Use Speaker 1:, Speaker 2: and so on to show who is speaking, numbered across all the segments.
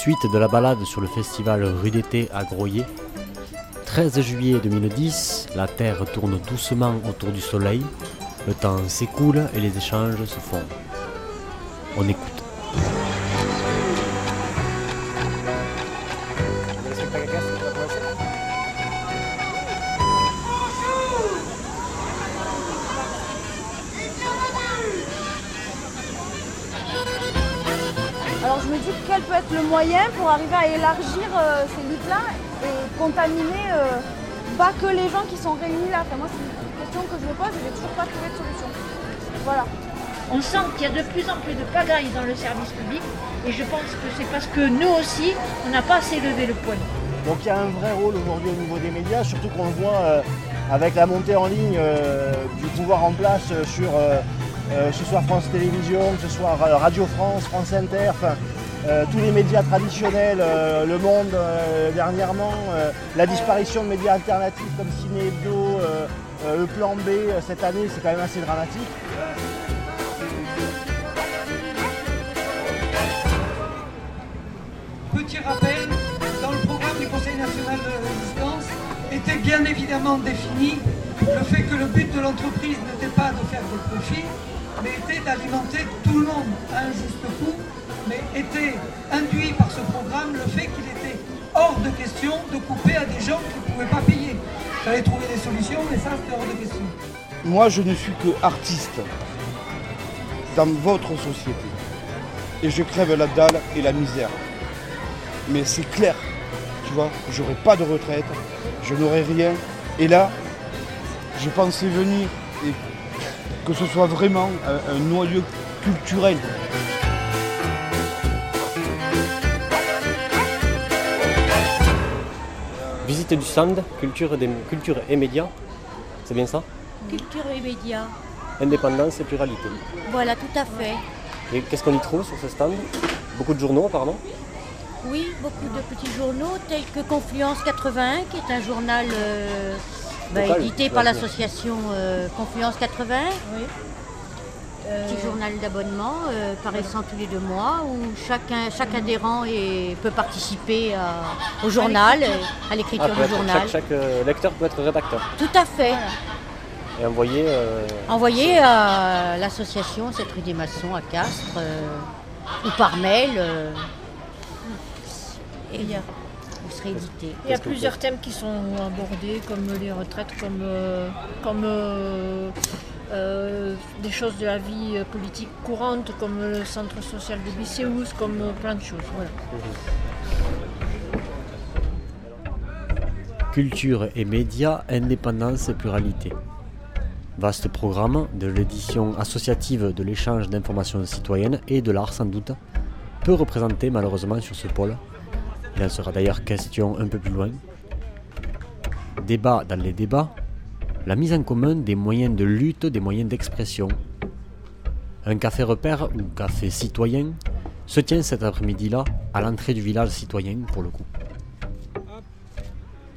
Speaker 1: Suite de la balade sur le festival Rue d'été à Groyer. 13 juillet 2010, la Terre tourne doucement autour du Soleil. Le temps s'écoule et les échanges se font. On écoute.
Speaker 2: Moyen pour arriver à élargir euh, ces luttes-là et contaminer euh, pas que les gens qui sont réunis là. Enfin, moi c'est une question que je me pose et j'ai toujours pas trouvé de solution. Voilà.
Speaker 3: On sent qu'il y a de plus en plus de pagaille dans le service public et je pense que c'est parce que nous aussi, on n'a pas assez levé le poing.
Speaker 4: Donc il y a un vrai rôle aujourd'hui au niveau des médias, surtout qu'on le voit euh, avec la montée en ligne euh, du pouvoir en place euh, sur euh, euh, que ce soit France Télévisions, que ce soit Ra- Radio France, France Inter, enfin euh, tous les médias traditionnels, euh, Le Monde euh, dernièrement, la disparition de médias alternatifs comme Ciné Hebdo, le plan B cette année, c'est quand même assez dramatique.
Speaker 5: Petit rappel, dans le programme du Conseil national de résistance était bien évidemment défini le fait que le but de l'entreprise n'était pas de faire des profits, mais était d'alimenter tout le monde à un juste coût, mais était induit par ce programme le fait qu'il était hors de question de couper à des gens qui ne pouvaient pas payer. Il fallait trouver des solutions, mais ça c'était hors de question.
Speaker 6: Moi, je ne suis que artiste dans votre société. Et je crève la dalle et la misère. Mais c'est clair, tu vois, j'aurai pas de retraite, je n'aurai rien. Et là, je pensais venir et que ce soit vraiment un, un noyau culturel.
Speaker 1: Visite du stand, culture, des, culture et médias. C'est bien ça?
Speaker 7: Culture et médias.
Speaker 1: Indépendance et pluralité.
Speaker 7: Voilà, tout à fait.
Speaker 1: Et qu'est-ce qu'on y trouve sur ce stand? Beaucoup de journaux apparemment.
Speaker 7: Oui, beaucoup de petits journaux tels que Confluence 81, qui est un journal euh, bah,
Speaker 1: Local,
Speaker 7: édité par l'association euh, Confluence 81. Petit journal d'abonnement euh, paraissant tous les deux mois où chacun, chaque adhérent est- peut participer à- au journal, euh, à l'écriture
Speaker 1: peut
Speaker 7: du
Speaker 1: être-
Speaker 7: journal.
Speaker 1: chaque, chaque, euh, lecteur peut être rédacteur
Speaker 7: Tout à fait.
Speaker 1: et envoyer. euh,
Speaker 7: Envoyé à l'association cette rue des Maçons à Castres euh, ou par mail. euh, et
Speaker 3: Il y a plusieurs thèmes qui sont abordés, comme les retraites, comme, euh, comme euh, euh, des choses de la vie politique courante, comme le centre social de Bicéus, comme euh, plein de choses. Voilà.
Speaker 1: Culture et médias, indépendance et pluralité. Vaste programme de l'édition associative de l'échange d'informations citoyennes et de l'art sans doute, peu représenté malheureusement sur ce pôle. Il en sera d'ailleurs question un peu plus loin. Débat dans les débats, la mise en commun des moyens de lutte, des moyens d'expression. Un café repère ou café citoyen se tient cet après-midi-là à l'entrée du village citoyen pour le coup.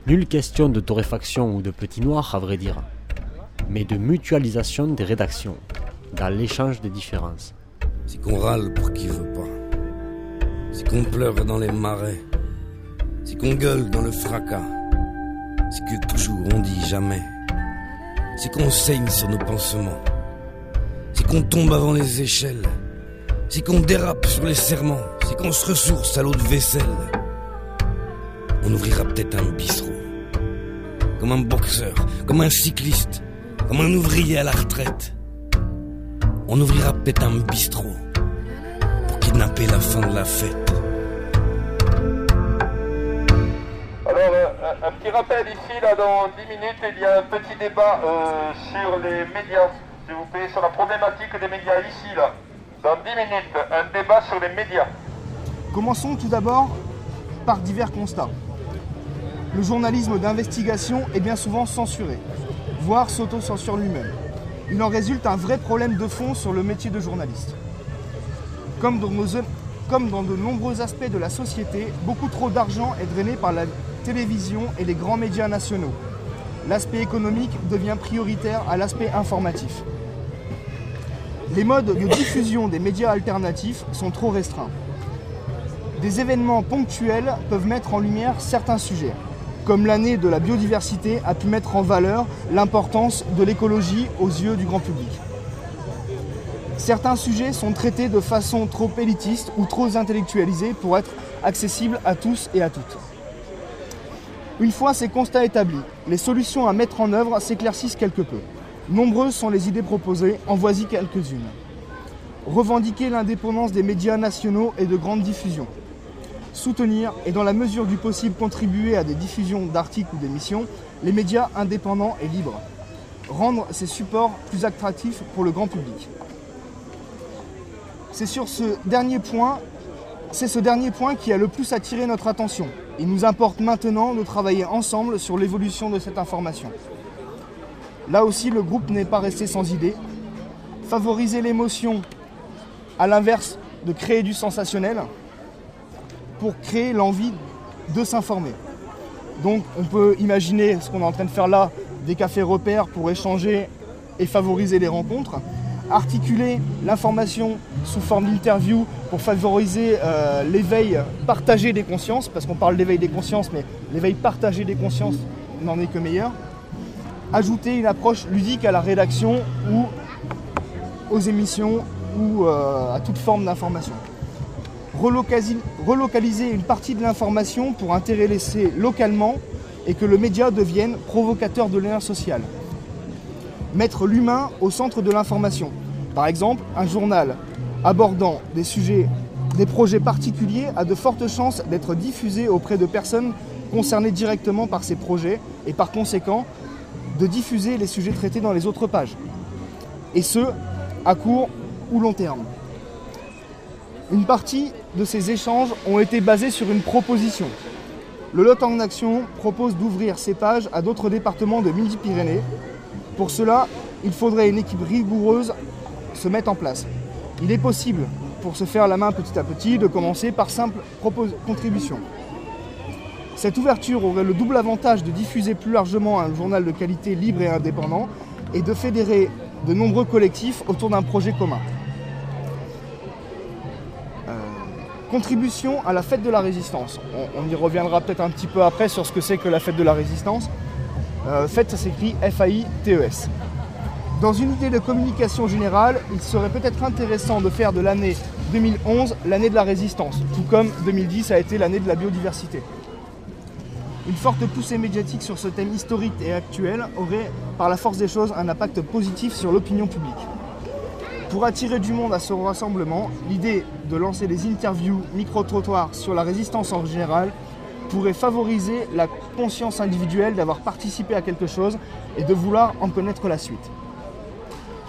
Speaker 1: Nulle question de torréfaction ou de petit noir, à vrai dire, mais de mutualisation des rédactions, dans l'échange des différences.
Speaker 8: C'est qu'on râle pour qui veut pas. C'est qu'on pleure dans les marais. C'est qu'on gueule dans le fracas. C'est que toujours on dit jamais. C'est qu'on saigne sur nos pansements. C'est qu'on tombe avant les échelles. C'est qu'on dérape sur les serments. C'est qu'on se ressource à l'eau de vaisselle. On ouvrira peut-être un bistrot. Comme un boxeur, comme un cycliste, comme un ouvrier à la retraite. On ouvrira peut-être un bistrot pour kidnapper la fin de la fête.
Speaker 9: Euh, un, un petit rappel ici, là, dans 10 minutes, il y a un petit débat euh, sur les médias, s'il vous plaît, sur la problématique des médias ici, là. Dans 10 minutes, un débat sur les médias.
Speaker 6: Commençons tout d'abord par divers constats. Le journalisme d'investigation est bien souvent censuré, voire s'auto-censure lui-même. Il en résulte un vrai problème de fond sur le métier de journaliste. Comme dans, comme dans de nombreux aspects de la société, beaucoup trop d'argent est drainé par la télévision et les grands médias nationaux. L'aspect économique devient prioritaire à l'aspect informatif. Les modes de diffusion des médias alternatifs sont trop restreints. Des événements ponctuels peuvent mettre en lumière certains sujets, comme l'année de la biodiversité a pu mettre en valeur l'importance de l'écologie aux yeux du grand public. Certains sujets sont traités de façon trop élitiste ou trop intellectualisée pour être accessibles à tous et à toutes. Une fois ces constats établis, les solutions à mettre en œuvre s'éclaircissent quelque peu. Nombreuses sont les idées proposées, en voici quelques-unes. Revendiquer l'indépendance des médias nationaux et de grande diffusion. Soutenir et dans la mesure du possible contribuer à des diffusions d'articles ou d'émissions, les médias indépendants et libres. Rendre ces supports plus attractifs pour le grand public. C'est sur ce dernier point, c'est ce dernier point qui a le plus attiré notre attention. Il nous importe maintenant de travailler ensemble sur l'évolution de cette information. Là aussi, le groupe n'est pas resté sans idée. Favoriser l'émotion, à l'inverse de créer du sensationnel, pour créer l'envie de s'informer. Donc on peut imaginer ce qu'on est en train de faire là, des cafés repères pour échanger et favoriser les rencontres articuler l'information sous forme d'interview pour favoriser euh, l'éveil partagé des consciences, parce qu'on parle d'éveil des consciences, mais l'éveil partagé des consciences n'en est que meilleur. Ajouter une approche ludique à la rédaction ou aux émissions ou euh, à toute forme d'information. Relocaliser, une partie de l'information pour intéresser localement et que le média devienne provocateur de lien social mettre l'humain au centre de l'information. Par exemple, un journal abordant des sujets, des projets particuliers a de fortes chances d'être diffusé auprès de personnes concernées directement par ces projets et par conséquent de diffuser les sujets traités dans les autres pages. Et ce, à court ou long terme. Une partie de ces échanges ont été basés sur une proposition. Le Lot en Action propose d'ouvrir ces pages à d'autres départements de Midi-Pyrénées pour cela, il faudrait une équipe rigoureuse se mettre en place. Il est possible, pour se faire la main petit à petit, de commencer par simple contribution. Cette ouverture aurait le double avantage de diffuser plus largement un journal de qualité libre et indépendant et de fédérer de nombreux collectifs autour d'un projet commun. Euh, contribution à la fête de la résistance. On, on y reviendra peut-être un petit peu après sur ce que c'est que la fête de la résistance. Euh, FAIT, ça s'écrit F-A-I-T-E-S. Dans une idée de communication générale, il serait peut-être intéressant de faire de l'année 2011 l'année de la résistance, tout comme 2010 a été l'année de la biodiversité. Une forte poussée médiatique sur ce thème historique et actuel aurait, par la force des choses, un impact positif sur l'opinion publique. Pour attirer du monde à ce rassemblement, l'idée de lancer des interviews micro-trottoirs sur la résistance en général pourrait favoriser la conscience individuelle d'avoir participé à quelque chose et de vouloir en connaître la suite.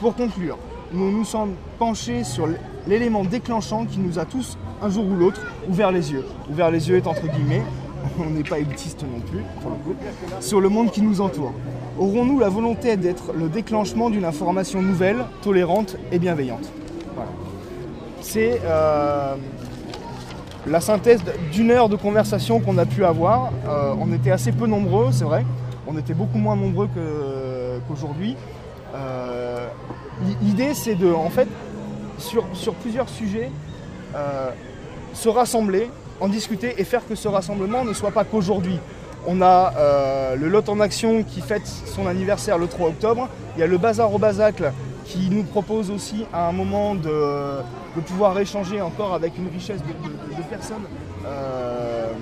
Speaker 6: Pour conclure, nous nous sommes penchés sur l'élément déclenchant qui nous a tous, un jour ou l'autre, ouvert les yeux. Ouvert les yeux est entre guillemets, on n'est pas élitiste non plus, pour le coup, sur le monde qui nous entoure. Aurons-nous la volonté d'être le déclenchement d'une information nouvelle, tolérante et bienveillante? C'est euh, la synthèse d'une heure de conversation qu'on a pu avoir. Euh, on était assez peu nombreux, c'est vrai. On était beaucoup moins nombreux qu'aujourd'hui. Euh, l'idée, c'est de, en fait, sur, plusieurs sujets, euh, se rassembler, en discuter et faire que ce rassemblement ne soit pas qu'aujourd'hui. On a le Lot en Action qui fête son anniversaire le 3 octobre. Il y a le Bazar au Bazacle qui nous propose aussi à un moment de, pouvoir échanger encore avec une richesse de, personnes euh,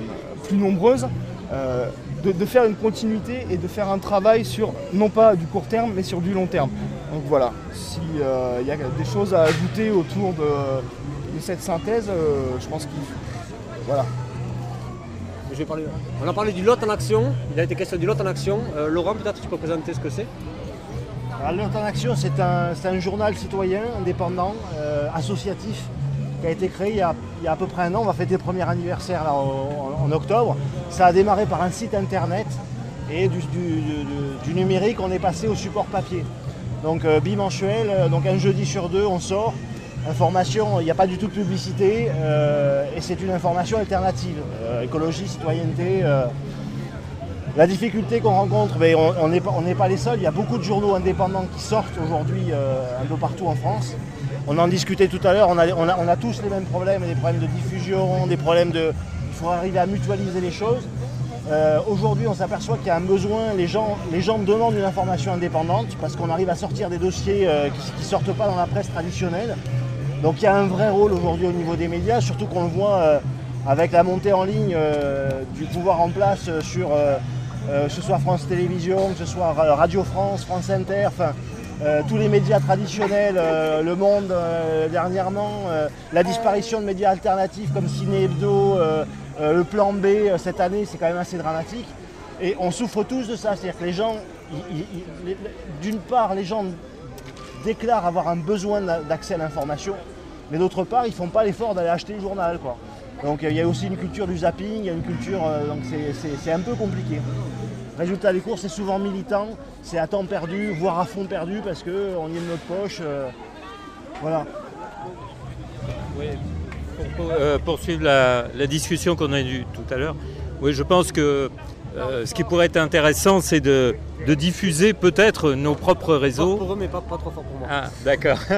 Speaker 6: plus nombreuses, euh, de, faire une continuité et de faire un travail sur, non pas du court terme, mais sur du long terme. Donc voilà, s'il euh, y a des choses à ajouter autour de, cette synthèse, je pense qu'il... Voilà.
Speaker 1: Je vais parler, on a parlé du lot en action, il a été question du lot en action. Laurent, peut-être tu peux présenter ce que c'est?
Speaker 4: Alerte en Action, c'est un, journal citoyen indépendant, euh, associatif, qui a été créé il y a, à peu près un an. On va fêter le premier anniversaire en, octobre. Ça a démarré par un site internet et du, numérique, on est passé au support papier. Donc euh, bimensuel, euh, donc un jeudi sur deux, on sort. Information, il n'y a pas du tout de publicité et c'est une information alternative. écologie, citoyenneté. La difficulté qu'on rencontre, mais on n'est pas, les seuls, il y a beaucoup de journaux indépendants qui sortent aujourd'hui euh, un peu partout en France. on en discutait tout à l'heure, on a, tous les mêmes problèmes, des problèmes de diffusion, des problèmes de... Il faut arriver à mutualiser les choses. Euh, Aujourd'hui, on s'aperçoit qu'il y a un besoin, les gens, demandent une information indépendante parce qu'on arrive à sortir des dossiers euh, qui ne sortent pas dans la presse traditionnelle. Donc il y a un vrai rôle aujourd'hui au niveau des médias, surtout qu'on le voit avec la montée en ligne du pouvoir en place sur que ce soit France Télévisions, que ce soit Ra- Radio France, France Inter, euh, tous les médias traditionnels, euh, Le Monde euh, dernièrement, euh, la disparition de médias alternatifs comme Ciné Hebdo, euh, euh, le plan B euh, cette année, c'est quand même assez dramatique. Et on souffre tous de ça, c'est-à-dire que les gens, d'une part, les gens déclarent avoir un besoin d'a- d'accès à l'information, mais d'autre part, ils font pas l'effort d'aller acheter le journal. Quoi. Donc euh, il y a aussi une culture du zapping, il y a une culture, euh, donc c'est- un peu compliqué. Résultat des courses, c'est souvent militant, c'est à temps perdu, voire à fond perdu, parce qu'on y est de notre poche. euh, voilà.
Speaker 10: Oui, pour, pour, euh, poursuivre la, la discussion qu'on a eue tout à l'heure, oui, je pense que euh, ce qui pourrait être intéressant, c'est de, de diffuser peut-être nos propres réseaux.
Speaker 1: Pour eux, mais pas, pas trop fort pour moi.
Speaker 10: Ah, d'accord.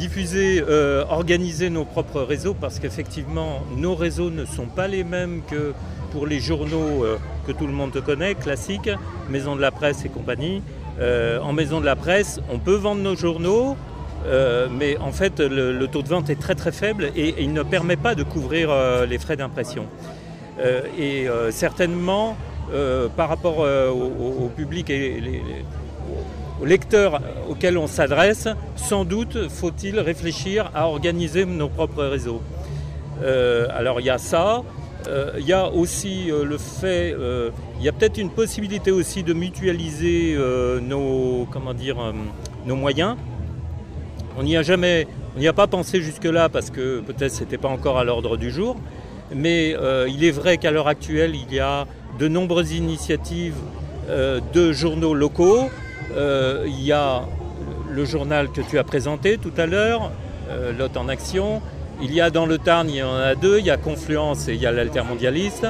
Speaker 10: diffuser, euh, organiser nos propres réseaux parce qu'effectivement, nos réseaux ne sont pas les mêmes que pour les journaux euh, que tout le monde connaît, classiques, Maison de la Presse et compagnie. Euh, en Maison de la Presse, on peut vendre nos journaux, mais en fait, le, taux de vente est très très faible et, il ne permet pas de couvrir les frais d'impression. Et certainement, par rapport au, public et les- aux lecteurs auxquels on s'adresse, sans doute faut-il réfléchir à organiser nos propres réseaux. Euh, alors il y a ça, Euh, il y a aussi euh, le fait, il y a peut-être une possibilité aussi de mutualiser nos, comment dire, nos moyens. On n'y a jamais, on n'y a pas pensé jusque-là parce que peut-être c'était pas encore à l'ordre du jour. Mais il est vrai qu'à l'heure actuelle, il y a de nombreuses initiatives de journaux locaux. Euh, il y a le journal que tu as présenté tout à l'heure, euh, en action. Il y a dans le Tarn, il y en a deux, il y a Confluence et il y a l'Altermondialiste.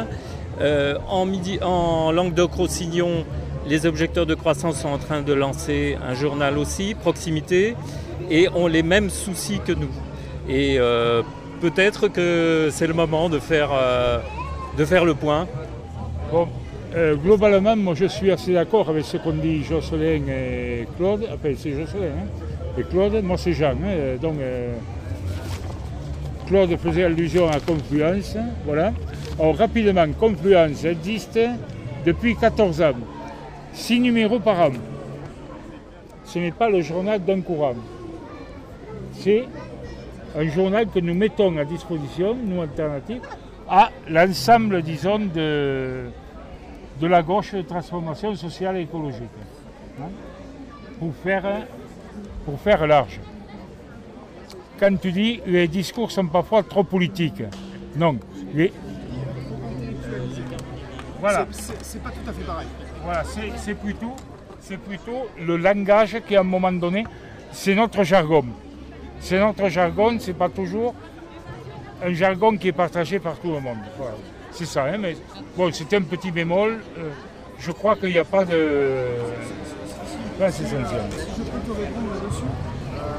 Speaker 10: Euh, en, midi, en Languedoc-Roussillon, les objecteurs de croissance sont en train de lancer un journal aussi, Proximité, et ont les mêmes soucis que nous. Et euh, peut-être que c'est le moment de faire, de faire le point.
Speaker 11: Euh, globalement, moi je suis assez d'accord avec ce qu'ont dit Jocelyn et Claude. Enfin, c'est Jocelyn hein, et Claude, moi c'est Jean. hein, donc, euh, Claude faisait allusion à Confluence. Voilà. Alors, rapidement, Confluence existe depuis 14 ans. 6 numéros par an. Ce n'est pas le journal d'un courant. C'est un journal que nous mettons à disposition, nous alternatives, à l'ensemble, disons, de, de la gauche de transformation sociale et écologique. hein, pour, faire, pour faire large. Quand tu dis les discours sont parfois trop politiques, non. les- Voilà.
Speaker 6: C'est- pas tout à fait pareil.
Speaker 11: Voilà, c'est plutôt, c'est plutôt le langage qui, à un moment donné, c'est notre jargon. C'est notre jargon, c'est pas toujours un jargon qui est partagé par tout le monde. Voilà. C'est ça, hein, mais bon, c'était un petit bémol. euh, je crois qu'il n'y a pas de. C'est essentiel.
Speaker 6: Si je peux te répondre là-dessus, euh,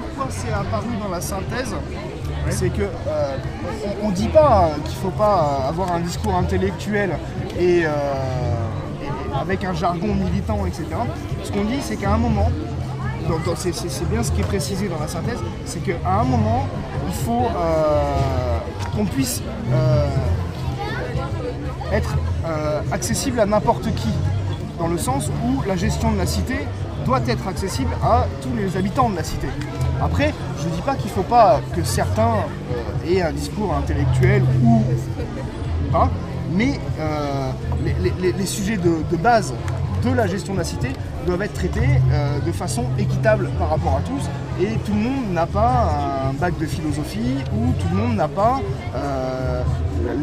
Speaker 6: pourquoi c'est apparu dans la synthèse C'est que euh, on, ne dit pas qu'il ne faut pas avoir un discours intellectuel et, euh, et avec un jargon militant, etc. Ce qu'on dit, c'est qu'à un moment, c'est bien ce qui est précisé dans la synthèse, c'est qu'à un moment, il faut euh, qu'on puisse être euh, accessible à n'importe qui, dans le sens où la gestion de la cité doit être accessible à tous les habitants de la cité. Après, je ne dis pas qu'il ne faut pas que certains euh, aient un discours intellectuel ou pas, mais euh, les, sujets de, base de la gestion de la cité doivent être traités de façon équitable par rapport à tous et tout le monde n'a pas un bac de philosophie ou tout le monde n'a pas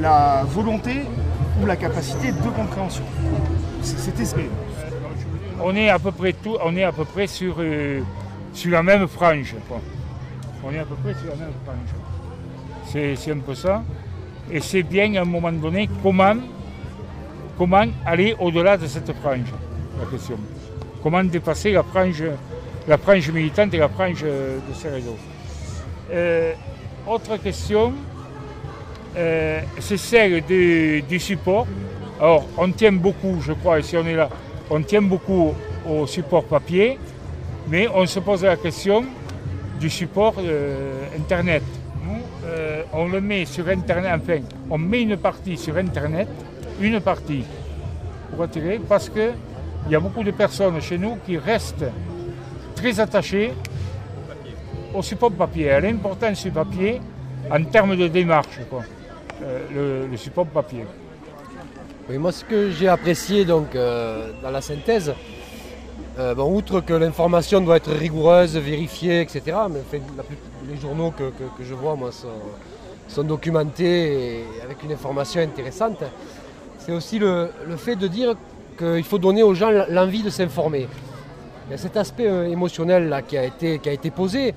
Speaker 6: la volonté ou la capacité de compréhension. C'était
Speaker 11: On est à peu près tout, on est à peu près sur, euh, sur la même frange. On est à peu près sur la même frange. C'est un peu ça. Et c'est bien à un moment donné comment, comment aller au-delà de cette frange, la question. Comment dépasser la frange, la frange militante et la frange de ces réseaux. autre question, c'est celle du support. Alors, on tient beaucoup, je crois, si on est là, on tient beaucoup au support papier, mais on se pose la question du support Internet. Nous, on le met sur Internet, enfin, on met une partie sur Internet, une partie pour attirer, parce qu'il y a beaucoup de personnes chez nous qui restent très attachées au support papier, à l'importance du papier en termes de démarche, euh, le, support papier.
Speaker 12: Oui, moi, ce que j'ai apprécié donc, euh, dans la synthèse, euh, outre que l'information doit être rigoureuse, vérifiée, etc., mais les journaux que, je vois moi, sont, documentés avec une information intéressante, c'est aussi le, fait de dire qu'il faut donner aux gens l'envie de s'informer. Il y a cet aspect émotionnel là, qui, a été, qui a été posé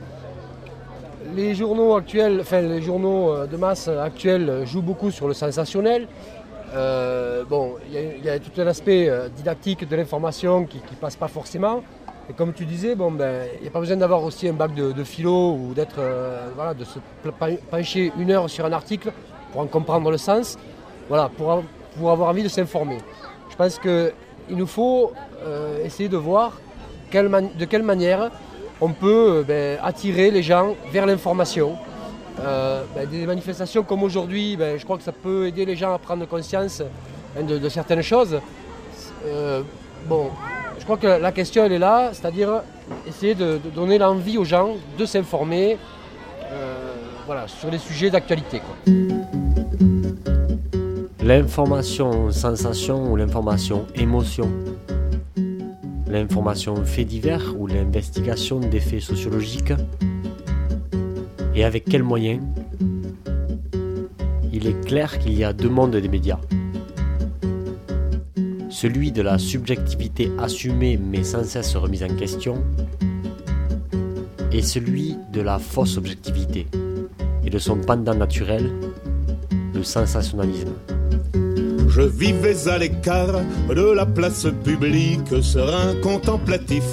Speaker 12: les journaux actuels, enfin les journaux euh, de masse actuels jouent beaucoup sur le sensationnel. Euh, bon, il y, a tout un aspect euh, didactique de l'information qui ne passe pas forcément. Et comme tu disais, bon, ben, il n'y a pas besoin d'avoir aussi un bac de, philo ou d'être, voilà, de se pencher une heure sur un article pour en comprendre le sens, voilà, pour, pour avoir envie de s'informer. Je pense qu'il nous faut essayer de voir de quelle manière on peut euh, ben, attirer les gens vers l'information. Euh, ben, des manifestations comme aujourd'hui, ben, je crois que ça peut aider les gens à prendre conscience hein, de, certaines choses. Euh, je crois que la question elle est là, c'est-à-dire essayer de, donner l'envie aux gens de s'informer sur les sujets d'actualité.
Speaker 1: L'information sensation ou l'information émotion? L'information fait divers ou l'investigation des faits sociologiques Et avec quels moyens? Il est clair qu'il y a deux mondes des médias. Celui de la subjectivité assumée mais sans cesse remise en question et celui de la fausse objectivité et de son pendant naturel, le sensationnalisme.
Speaker 13: Je vivais à l'écart de la place publique, serein contemplatif,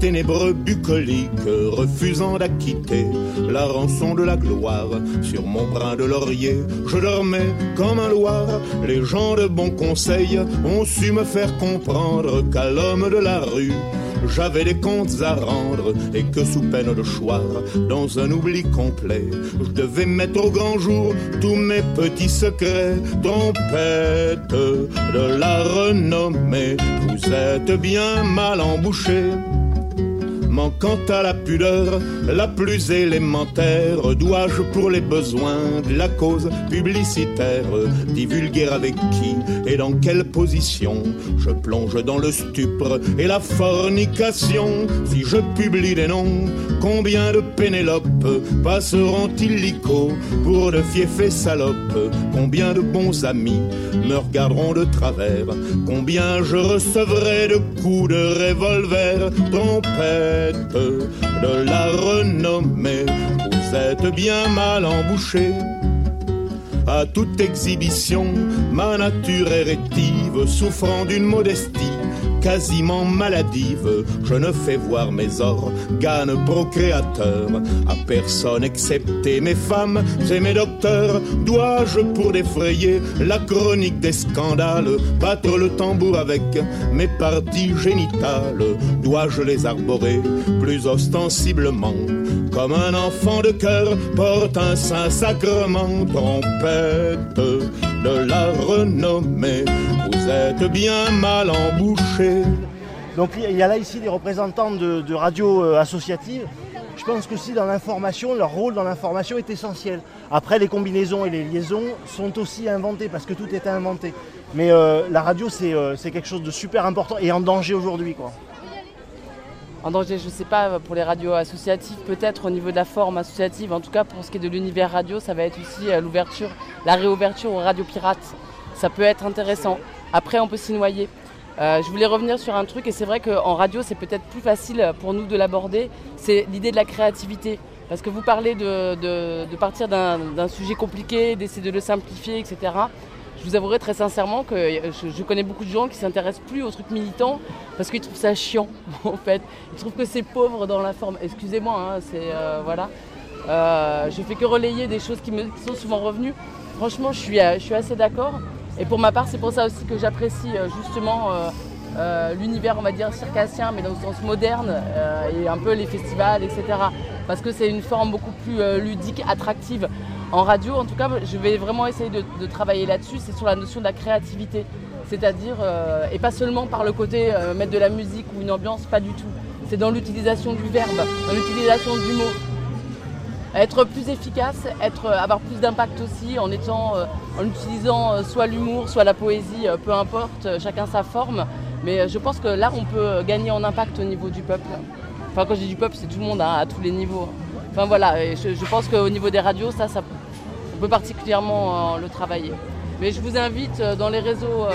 Speaker 13: ténébreux bucolique, refusant d'acquitter la rançon de la gloire. Sur mon brin de laurier, je dormais comme un loir. Les gens de bon conseil ont su me faire comprendre qu'à l'homme de la rue, j'avais des comptes à rendre et que sous peine de choix, dans un oubli complet, je devais mettre au grand jour tous mes petits secrets. Trompette de la renommée, vous êtes bien mal embouché manquant à la pudeur la plus élémentaire, dois-je pour les besoins de la cause publicitaire divulguer avec qui et dans quelle position je plonge dans le stupre et la fornication. Si je publie des noms, combien de Pénélope passeront illico pour de fiefs salopes? Combien de bons amis me regarderont de travers? Combien je recevrai de coups de revolver? De la renommée. Vous êtes bien mal embouché. À toute exhibition, ma nature est souffrant d'une modestie quasiment maladive. Je ne fais voir mes organes procréateurs à personne excepté mes femmes et mes docteurs. Dois-je pour défrayer la chronique des scandales? Battre le tambour avec mes parties génitales Dois-je les arborer plus ostensiblement? Comme un enfant de cœur porte un saint sacrement trompette de la renommée vous êtes bien mal embouché.
Speaker 4: Donc il y a là ici des représentants de, de radios euh, associatives. Je pense qu'aussi dans l'information, leur rôle dans l'information est essentiel. Après, les combinaisons et les liaisons sont aussi inventées parce que tout est inventé. Mais euh, la radio, euh, c'est quelque chose de super important et en danger aujourd'hui.
Speaker 14: En danger, je ne sais pas, pour les radios associatives, peut-être au niveau de la forme associative. En tout cas, pour ce qui est de l'univers radio, ça va être aussi l'ouverture, la réouverture aux radios pirates. Ça peut être intéressant. Après, on peut s'y noyer. Euh, je voulais revenir sur un truc, et c'est vrai qu'en radio, c'est peut-être plus facile pour nous de l'aborder, c'est l'idée de la créativité. Parce que vous parlez de, partir d'un sujet compliqué, d'essayer de le simplifier, etc. je vous avouerai très sincèrement que je, connais beaucoup de gens qui s'intéressent plus aux trucs militants parce qu'ils trouvent ça chiant en fait. Ils trouvent que c'est pauvre dans la forme. Excusez-moi, hein, c'est euh, voilà. Euh, je fais que relayer des choses qui me sont souvent revenues. Franchement, je suis assez d'accord. Et pour ma part, c'est pour ça aussi que j'apprécie euh, justement euh, euh, l'univers, on va dire, circassien, mais dans le sens moderne, et un peu les festivals, etc. Parce que c'est une forme beaucoup plus ludique, attractive. En radio, en tout cas, je vais vraiment essayer de, travailler là-dessus, c'est sur la notion de la créativité. C'est-à-dire, et pas seulement par le côté mettre de la musique ou une ambiance, pas du tout. C'est dans l'utilisation du verbe, dans l'utilisation du mot être plus efficace, être, avoir plus d'impact aussi en, étant, euh, en utilisant euh, soit l'humour, soit la poésie, euh, peu importe, euh, chacun sa forme. Mais euh, je pense que là, on peut gagner en impact au niveau du peuple. Enfin, quand je dis du peuple, c'est tout le monde hein, à tous les niveaux. Enfin voilà, je, pense qu'au niveau des radios, ça, on peut particulièrement euh, le travailler. Mais je vous invite euh, dans les réseaux euh,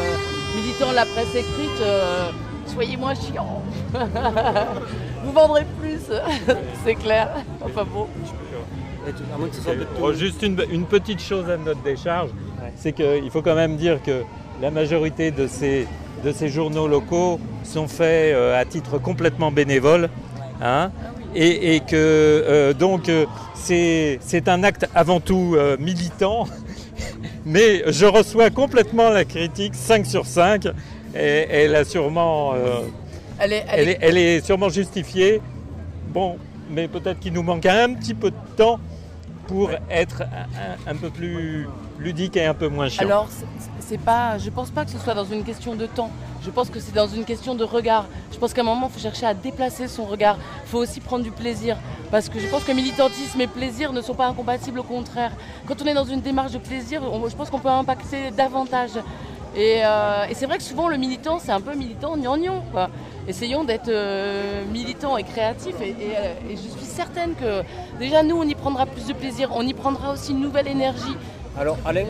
Speaker 14: militants la presse écrite, euh, soyez moins chiants. vous vendrez plus, c'est clair. Enfin bon.
Speaker 10: Juste une, une petite chose à notre décharge, c'est qu'il faut quand même dire que la majorité de ces, de ces journaux locaux sont faits euh, à titre complètement bénévole. hein, et, et que euh, donc euh, c'est un acte avant tout euh, militant, mais je reçois complètement la critique 5 sur 5 et elle a sûrement
Speaker 14: Elle est, elle
Speaker 10: elle
Speaker 14: est-
Speaker 10: est, elle est sûrement justifiée. Bon, mais peut-être qu'il nous manque un petit peu de temps pour être un, peu plus ludique et un peu moins chiant.
Speaker 14: Alors, c'est- pas, je pense pas que ce soit dans une question de temps. Je pense que c'est dans une question de regard. Je pense qu'à un moment, il faut chercher à déplacer son regard. Il faut aussi prendre du plaisir. Parce que je pense que militantisme et plaisir ne sont pas incompatibles, au contraire. Quand on est dans une démarche de plaisir, je pense qu'on peut impacter davantage. Et, euh, et c'est vrai que souvent, le militant, c'est un peu militant gnangnan. quoi. Essayons d'être euh, militants et créatifs. Et, et, euh, et je suis certaine que déjà, nous, on y prendra plus de plaisir. On y prendra aussi une nouvelle énergie.
Speaker 15: Alors, Alain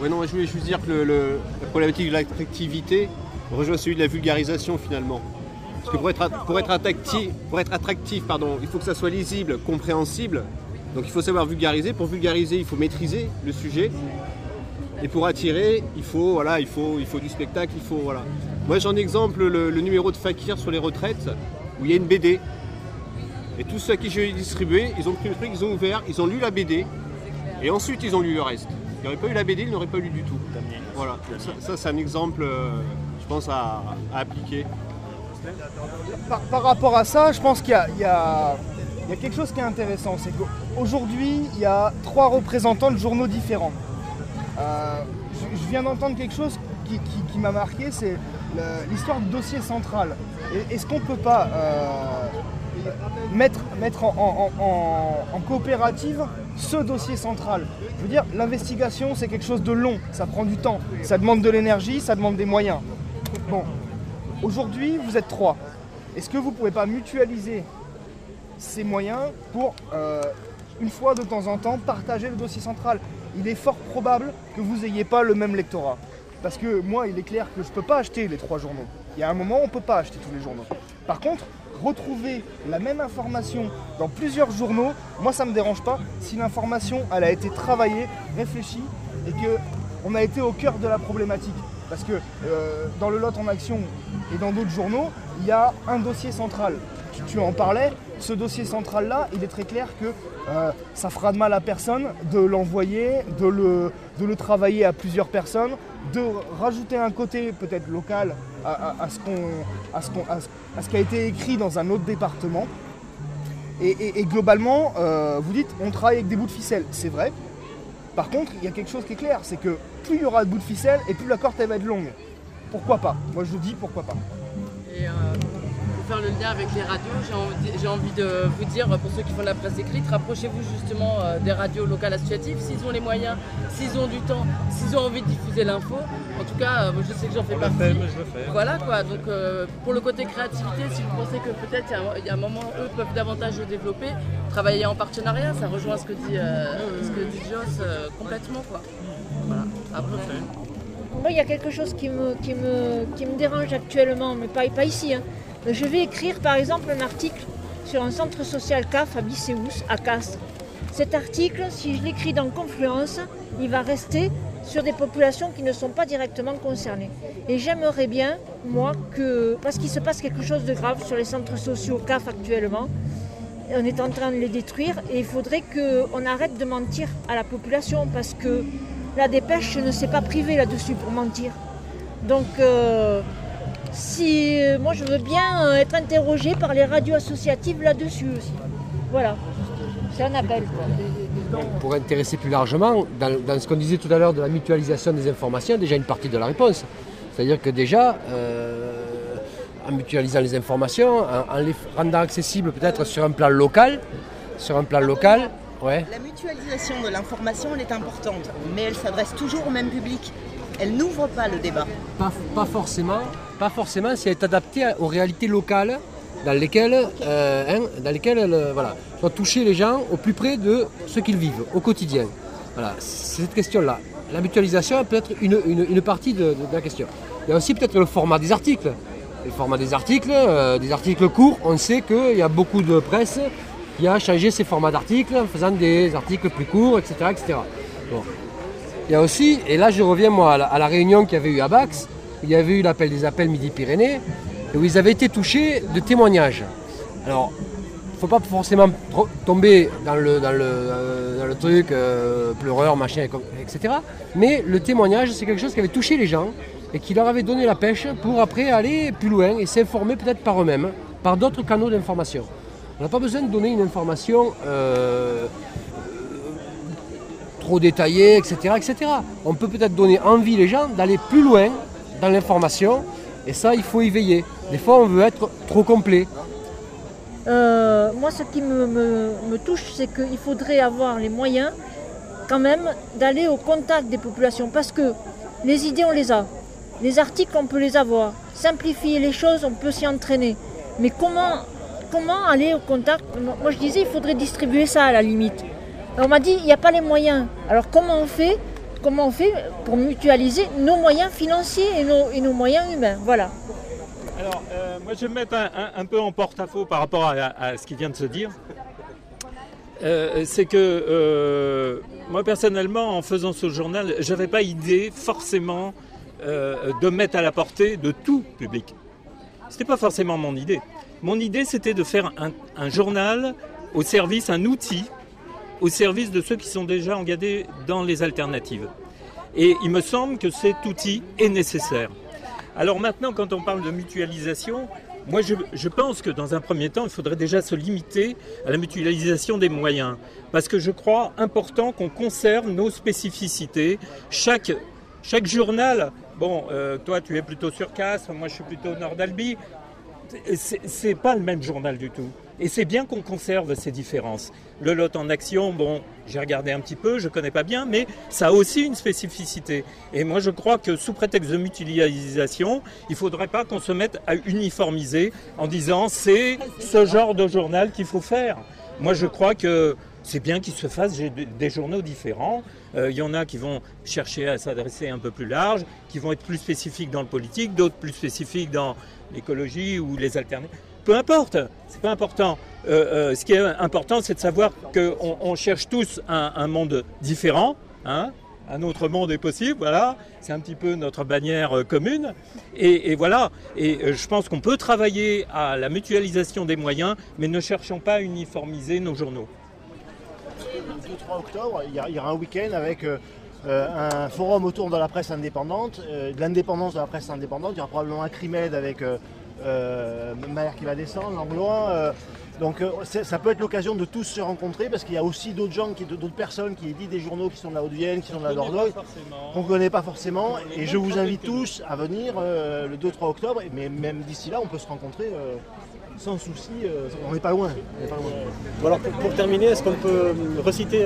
Speaker 16: Ouais, non, je voulais juste dire que le- le- la problématique de l'attractivité rejoint celui de la vulgarisation finalement. Parce que pour être, at- pour être, attractif, pour être attractif, pardon, il faut que ça soit lisible, compréhensible. Donc il faut savoir vulgariser. Pour vulgariser, il faut maîtriser le sujet. Et pour attirer, il faut, voilà, il faut, il faut du spectacle, il faut, voilà. Moi j'en exemple le, le numéro de Fakir sur les retraites, où il y a une BD. Et tous ceux à qui je l'ai distribué, ils ont pris le truc, ils ont ouvert, ils ont lu la BD, et ensuite ils ont lu le reste. Il n'y aurait pas eu la BD, ils n'auraient pas lu du tout. Voilà, ça, ça, c'est un exemple, euh, je pense, à, à appliquer.
Speaker 6: par, par rapport à ça, je pense qu'il y a, il y a- il y a quelque chose qui est intéressant. C'est qu'aujourd'hui, il y a trois représentants de journaux différents. Euh, je, viens d'entendre quelque chose qui, m'a marqué, c'est l'histoire du dossier central. Est-ce qu'on ne peut pas euh, mettre, en coopérative ce dossier central? Je veux dire, l'investigation, c'est quelque chose de long, ça prend du temps, ça demande de l'énergie, ça demande des moyens. Bon, Aujourd'hui, vous êtes trois. Est-ce que vous ne pouvez pas mutualiser ces moyens pour, euh, une fois de temps en temps, partager le dossier central? Il est fort probable que vous n'ayez pas le même lectorat. Parce que moi, il est clair que je ne peux pas acheter les trois journaux. Il y a un moment, on ne peut pas acheter tous les journaux. Par contre, retrouver la même information dans plusieurs journaux, moi, ça ne me dérange pas si l'information, elle a été travaillée, réfléchie et que on a été au cœur de la problématique. Parce que euh, dans le Lot en action et dans d'autres journaux, il y a un dossier central. Tu, en parlais, ce dossier central-là, il est très clair que euh, ça fera de mal à personne de l'envoyer, de le, de le travailler à plusieurs personnes, de rajouter un côté peut-être local à, à- ce qu'on- à ce qui a été écrit dans un autre département. Et, globalement, euh, vous dites, on travaille avec des bouts de ficelle. C'est vrai. Par contre, il y a quelque chose qui est clair, c'est que plus il y aura de bouts de ficelle et plus la corde elle va être longue. Pourquoi pas? Moi je dis pourquoi pas.
Speaker 14: Euh, faire le lien avec les radios, j'ai envie, j'ai envie de vous dire, pour ceux qui font de la presse écrite, rapprochez-vous justement euh, des radios locales associatives, s'ils ont les moyens, s'ils ont du temps, s'ils ont envie de diffuser l'info. En tout cas, euh, je sais que j'en fais
Speaker 10: On le
Speaker 14: partie.
Speaker 10: fait, moi, je le fais.
Speaker 14: Voilà quoi, donc euh, pour le côté créativité, si vous pensez que peut-être il y a un- il y, a un moment, eux peuvent davantage le développer, travailler en partenariat, ça rejoint ce que dit, euh, ce que dit Joss euh, complètement quoi. Voilà, après.
Speaker 3: Moi, il y a quelque chose qui me, qui me, qui me dérange actuellement, mais pas, pas ici. hein. Je vais écrire par exemple un article sur un centre social CAF à Bisséous, à Castres. Cet article, si je l'écris dans Confluence, il va rester sur des populations qui ne sont pas directement concernées. Et j'aimerais bien, moi, que. Parce qu'il se passe quelque chose de grave sur les centres sociaux CAF actuellement. On est en train de les détruire et il faudrait qu'on arrête de mentir à la population parce que la dépêche ne s'est pas privée là-dessus pour mentir. Donc, euh, si moi je veux bien être interrogée par les radios associatives là-dessus aussi. Voilà, c'est un appel. Quoi.
Speaker 12: Pour intéresser plus largement, dans, dans ce qu'on disait tout à l'heure de la mutualisation des informations, déjà une partie de la réponse. C'est-à-dire que déjà, euh, en mutualisant les informations, en, en les rendant accessibles peut-être sur un plan local, sur un plan local, ouais.
Speaker 15: La mutualisation de l'information, elle est importante, mais elle s'adresse toujours au même public. Elle n'ouvre pas le débat.
Speaker 12: Pas, pas forcément, pas forcément si elle est adaptée aux réalités locales dans lesquelles, euh, hein, dans lesquelles euh, voilà, toucher les gens au plus près de ce qu'ils vivent au quotidien. Voilà, c'est cette question-là. La mutualisation peut être une, une, une partie de, de- de la question. Il y a aussi peut-être le format des articles. Le format des articles, euh, des articles courts, on sait qu'il y a beaucoup de presse qui a changé ses formats d'articles en faisant des articles plus courts, etc. etc. Bon. Il y a aussi, et là je reviens moi à la, réunion qu'il y avait eu à Bax, il y avait eu l'appel des appels Midi-Pyrénées, et où ils avaient été touchés de témoignages. Alors, il ne faut pas forcément tomber dans le, dans le, euh, dans le truc euh, pleureur, machin, etc. Mais le témoignage, c'est quelque chose qui avait touché les gens et qui leur avait donné la pêche pour après aller plus loin et s'informer peut-être par eux-mêmes, par d'autres canaux d'information. On n'a pas besoin de donner une information euh, trop détaillée, etc.. On peut peut-être donner envie les gens d'aller plus loin dans l'information et ça, il faut y veiller. Des fois, on veut être trop complet.
Speaker 3: Euh, moi, ce qui me touche, c'est qu'il faudrait avoir les moyens, quand même, d'aller au contact des populations. Parce que les idées, on les a. Les articles, on peut les avoir. Simplifier les choses, on peut s'y entraîner. Mais comment, comment aller au contact? Moi, je disais, il faudrait distribuer ça à la limite. On m'a dit, il n'y a pas les moyens. Alors, comment on fait Comment on fait pour mutualiser nos moyens financiers et nos, et nos moyens humains? Voilà.
Speaker 10: Alors, euh, moi, je vais me mettre un, un- peu en porte-à-faux par rapport à, ce qui vient de se dire. Euh, c'est que euh, moi, personnellement, en faisant ce journal, je n'avais pas idée forcément de mettre à la portée de tout public. Ce n'était pas forcément mon idée. Mon idée, c'était de faire un, un journal au service, un outil au service de ceux qui sont déjà engagés dans les alternatives. Et il me semble que cet outil est nécessaire. Alors maintenant, quand on parle de mutualisation, moi je, pense que dans un premier temps, il faudrait déjà se limiter à la mutualisation des moyens. Parce que je crois important qu'on conserve nos spécificités. Chaque, journal, bon, euh, toi tu es plutôt sur Castres, moi je suis plutôt au nord d'Albi, c'est c'est pas le même journal du tout. Et c'est bien qu'on conserve ces différences. Le lot en action, bon, j'ai regardé un petit peu, je connais pas bien, mais ça a aussi une spécificité. Et moi, je crois que sous prétexte de mutualisation, il faudrait pas qu'on se mette à uniformiser en disant c'est ce genre de journal qu'il faut faire. Moi, je crois que c'est bien qu'il se fasse des- des journaux différents. Euh, Il y en a qui vont chercher à s'adresser un peu plus large, qui vont être plus spécifiques dans le politique, d'autres plus spécifiques dans l'écologie ou les alternatives. Peu importe, c'est pas important. Euh, euh, ce qui est important, c'est de savoir qu'on on cherche tous un, monde différent. hein. un autre monde est possible, voilà. C'est un petit peu notre bannière euh, commune. Et, voilà. Et je pense qu'on peut travailler à la mutualisation des moyens, mais ne cherchons pas à uniformiser nos journaux.
Speaker 4: Le 2-3 octobre, il y, aura un week-end avec un forum autour de la presse indépendante, de l'indépendance de la presse indépendante. Il y aura probablement un CRIMED avec euh, Maher qui va descendre, Langlois. euh, donc euh, ça peut être l'occasion de tous se rencontrer parce qu'il y a aussi d'autres gens, d'autres personnes qui éditent des journaux qui sont de la Haute-Vienne, qui sont de la Dordogne, qu'on ne connaît pas forcément. Et je vous invite tous à venir euh, le 2-3 octobre. Mais même d'ici là, on peut se rencontrer euh, sans souci. on n'est pas loin. on n'est pas loin.
Speaker 17: Bon, alors pour, pour terminer, est-ce qu'on peut reciter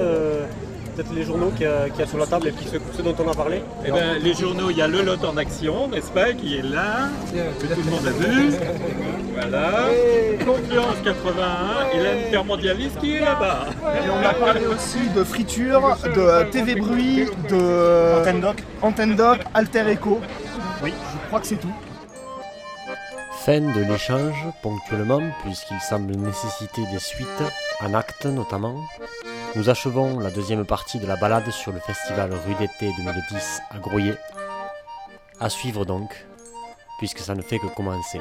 Speaker 17: peut-être les journaux qu'il y, a- qu'il y a sur la table et puis ceux, ceux dont on a parlé
Speaker 10: Eh ben, les journaux, il y a le lot en action, n'est-ce pas, qui est là, que tout le monde a vu. Voilà. Confiance 81 et l'intermondialiste qui est là-bas.
Speaker 6: Et on a parlé aussi de friture, de TV Bruit, de Antenne Doc, Antenne Doc, Alter Echo. Oui, je crois que c'est tout.
Speaker 1: Fin de l'échange, ponctuellement, puisqu'il semble nécessiter des suites, en actes notamment. Nous achevons la deuxième partie de la balade sur le festival Rue d'été 2010 à Grouillet. À suivre donc, puisque ça ne fait que commencer.